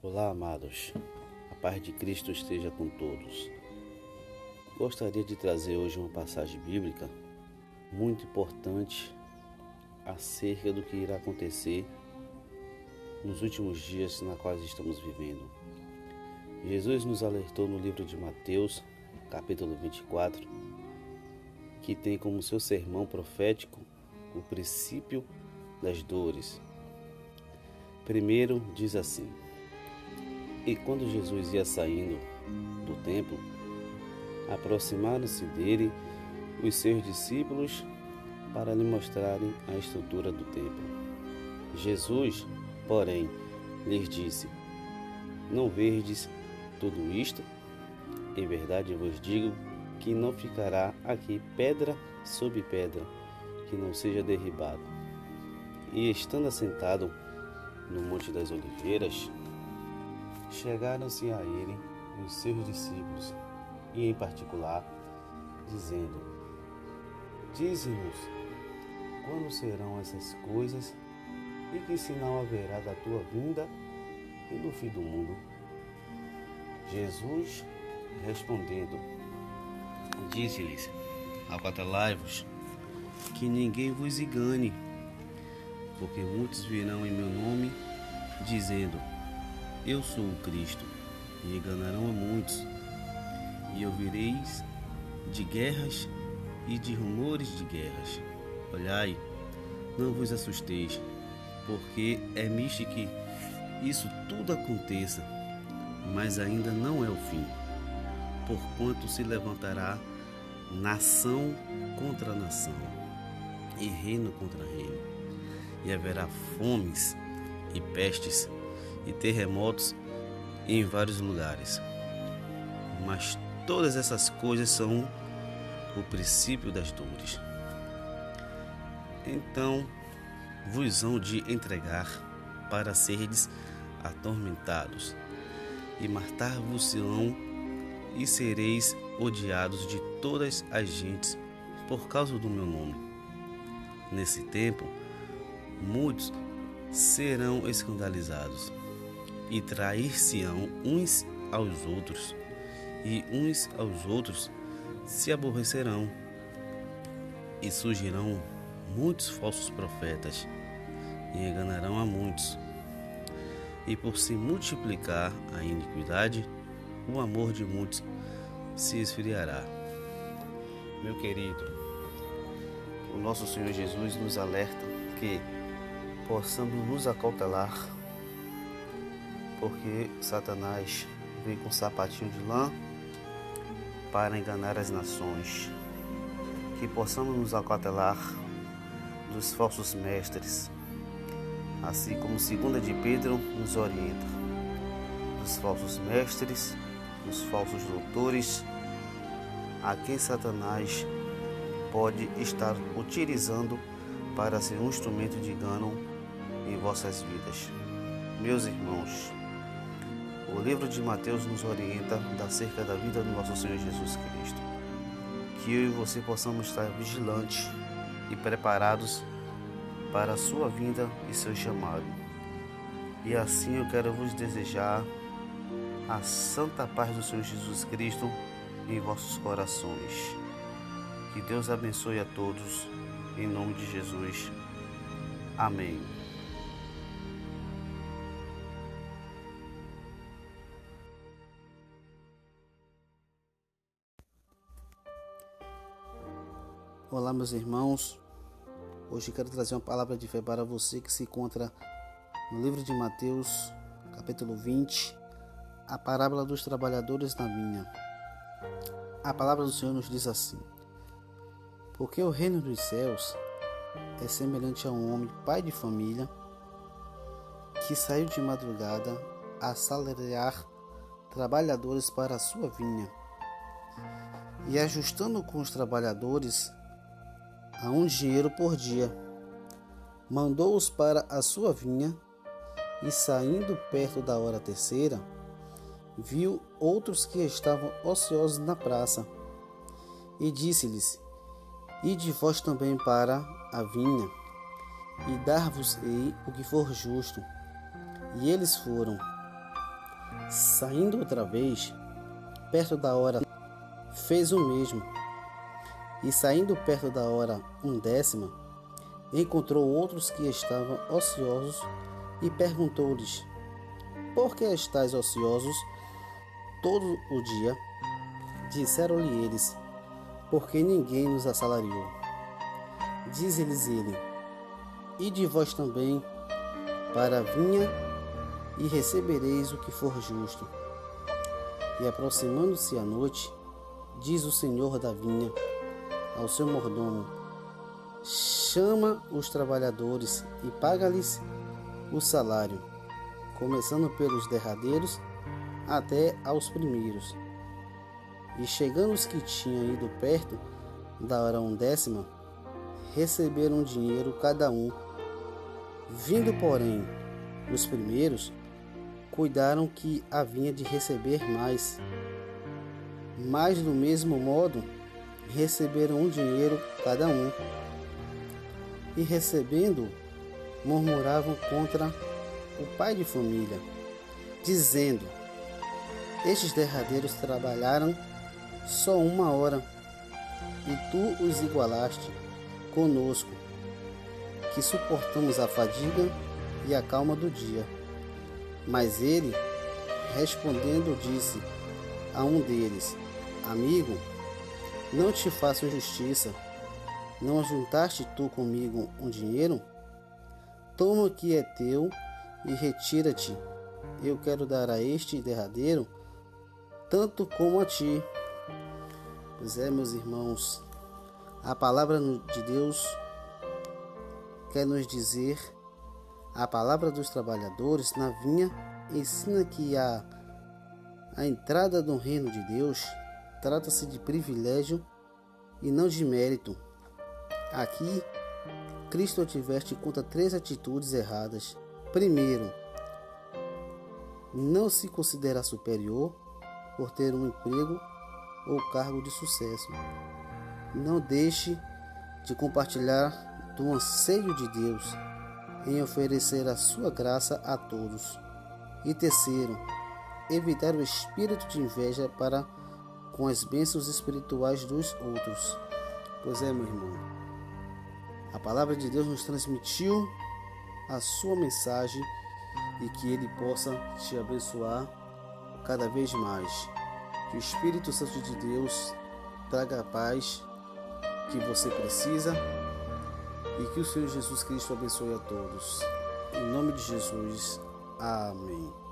Olá, amados. A paz de Cristo esteja com todos. Gostaria de trazer hoje uma passagem bíblica muito importante acerca do que irá acontecer nos últimos dias na quais estamos vivendo. Jesus nos alertou no livro de Mateus, capítulo 24, que tem como seu sermão profético o princípio das dores. Primeiro diz assim: E quando Jesus ia saindo do templo, aproximaram-se dele os seus discípulos para lhe mostrarem a estrutura do templo. Jesus, porém, lhes disse: Não verdes tudo isto? Em verdade vos digo que não ficará aqui pedra sobre pedra que não seja derribado. E estando assentado no Monte das Oliveiras, chegaram-se a ele os seus discípulos, e em particular, dizendo: Dize-nos quando serão essas coisas e que sinal haverá da tua vinda e do fim do mundo. Jesus, respondendo, disse-lhes: Acautelai-vos, que ninguém vos engane, porque muitos virão em meu nome, dizendo: Eu sou o Cristo, e enganarão a muitos. E ouvireis de guerras e de rumores de guerras. Olhai, não vos assusteis, porque é misto que isso tudo aconteça, mas ainda não é o fim. Porquanto se levantará nação contra nação, e reino contra reino, e haverá fomes e pestes e terremotos em vários lugares. Mas todas essas coisas são o princípio das dores. Então vos hão de entregar para serdes atormentados, e matar-vos-ão, e sereis odiados de todas as gentes por causa do meu nome. Nesse tempo, muitos serão escandalizados e trair-se-ão uns aos outros, e uns aos outros se aborrecerão, e surgirão muitos falsos profetas e enganarão a muitos. E por se multiplicar a iniquidade, o amor de muitos se esfriará. Meu querido, o nosso Senhor Jesus nos alerta que possamos nos acautelar, porque Satanás vem com sapatinho de lã para enganar as nações. Que possamos nos acautelar dos falsos mestres, assim como 2 de Pedro nos orienta, dos falsos mestres, dos falsos doutores, a quem Satanás pode estar utilizando para ser um instrumento de engano em vossas vidas. Meus irmãos, o livro de Mateus nos orienta acerca da vida do nosso Senhor Jesus Cristo. Que eu e você possamos estar vigilantes e preparados para a sua vinda e seu chamado. E assim eu quero vos desejar a santa paz do Senhor Jesus Cristo em vossos corações. Que Deus abençoe a todos, em nome de Jesus. Amém. Olá, meus irmãos. Hoje quero trazer uma palavra de fé para você que se encontra no livro de Mateus, capítulo 20, a parábola dos trabalhadores na vinha. A palavra do Senhor nos diz assim: Porque o reino dos céus é semelhante a um homem, pai de família, que saiu de madrugada a salariar trabalhadores para a sua vinha. E ajustando com os trabalhadores a um dinheiro por dia, mandou-os para a sua vinha e, saindo perto da hora terceira, viu outros que estavam ociosos na praça e disse-lhes: Ide vós também para a vinha, e dar-vos-ei o que for justo. E eles foram. Saindo outra vez, perto da hora, fez o mesmo. E saindo perto da hora undécima, encontrou outros que estavam ociosos e perguntou-lhes: Por que estáis ociosos todo o dia? Disseram-lhe eles: Porque ninguém nos assalariou. Diz-lhes ele: E de vós também para a vinha e recebereis o que for justo. E aproximando-se a noite, diz o senhor da vinha ao seu mordomo: Chama os trabalhadores e paga-lhes o salário, começando pelos derradeiros até aos primeiros. E chegando os que tinham ido perto da hora undécima, receberam dinheiro cada um. Vindo, porém, os primeiros, cuidaram que havia de receber mais. Mas, do mesmo modo, receberam um dinheiro cada um. E recebendo, murmuravam contra o pai de família, dizendo: Estes derradeiros trabalharam só uma hora, e tu os igualaste conosco, que suportamos a fadiga e a calma do dia. Mas ele, respondendo, disse a um deles: Amigo, não te faço justiça. Não juntaste tu comigo um dinheiro? Toma o que é teu e retira-te. Eu quero dar a este derradeiro tanto como a ti. Pois é, meus irmãos, a palavra de Deus quer nos dizer, a palavra dos trabalhadores na vinha ensina que a, a entrada no reino de Deus trata-se de privilégio e não de mérito. Aqui, Cristo adverte contra três atitudes erradas. Primeiro, não se considera superior por ter um emprego ou cargo de sucesso. Não deixe de compartilhar do anseio de Deus em oferecer a sua graça a todos. E terceiro, evitar o espírito de inveja para com as bênçãos espirituais dos outros. Pois é, meu irmão, a palavra de Deus nos transmitiu a sua mensagem e que ele possa te abençoar cada vez mais. Que o Espírito Santo de Deus traga a paz que você precisa e que o Senhor Jesus Cristo abençoe a todos. Em nome de Jesus. Amém.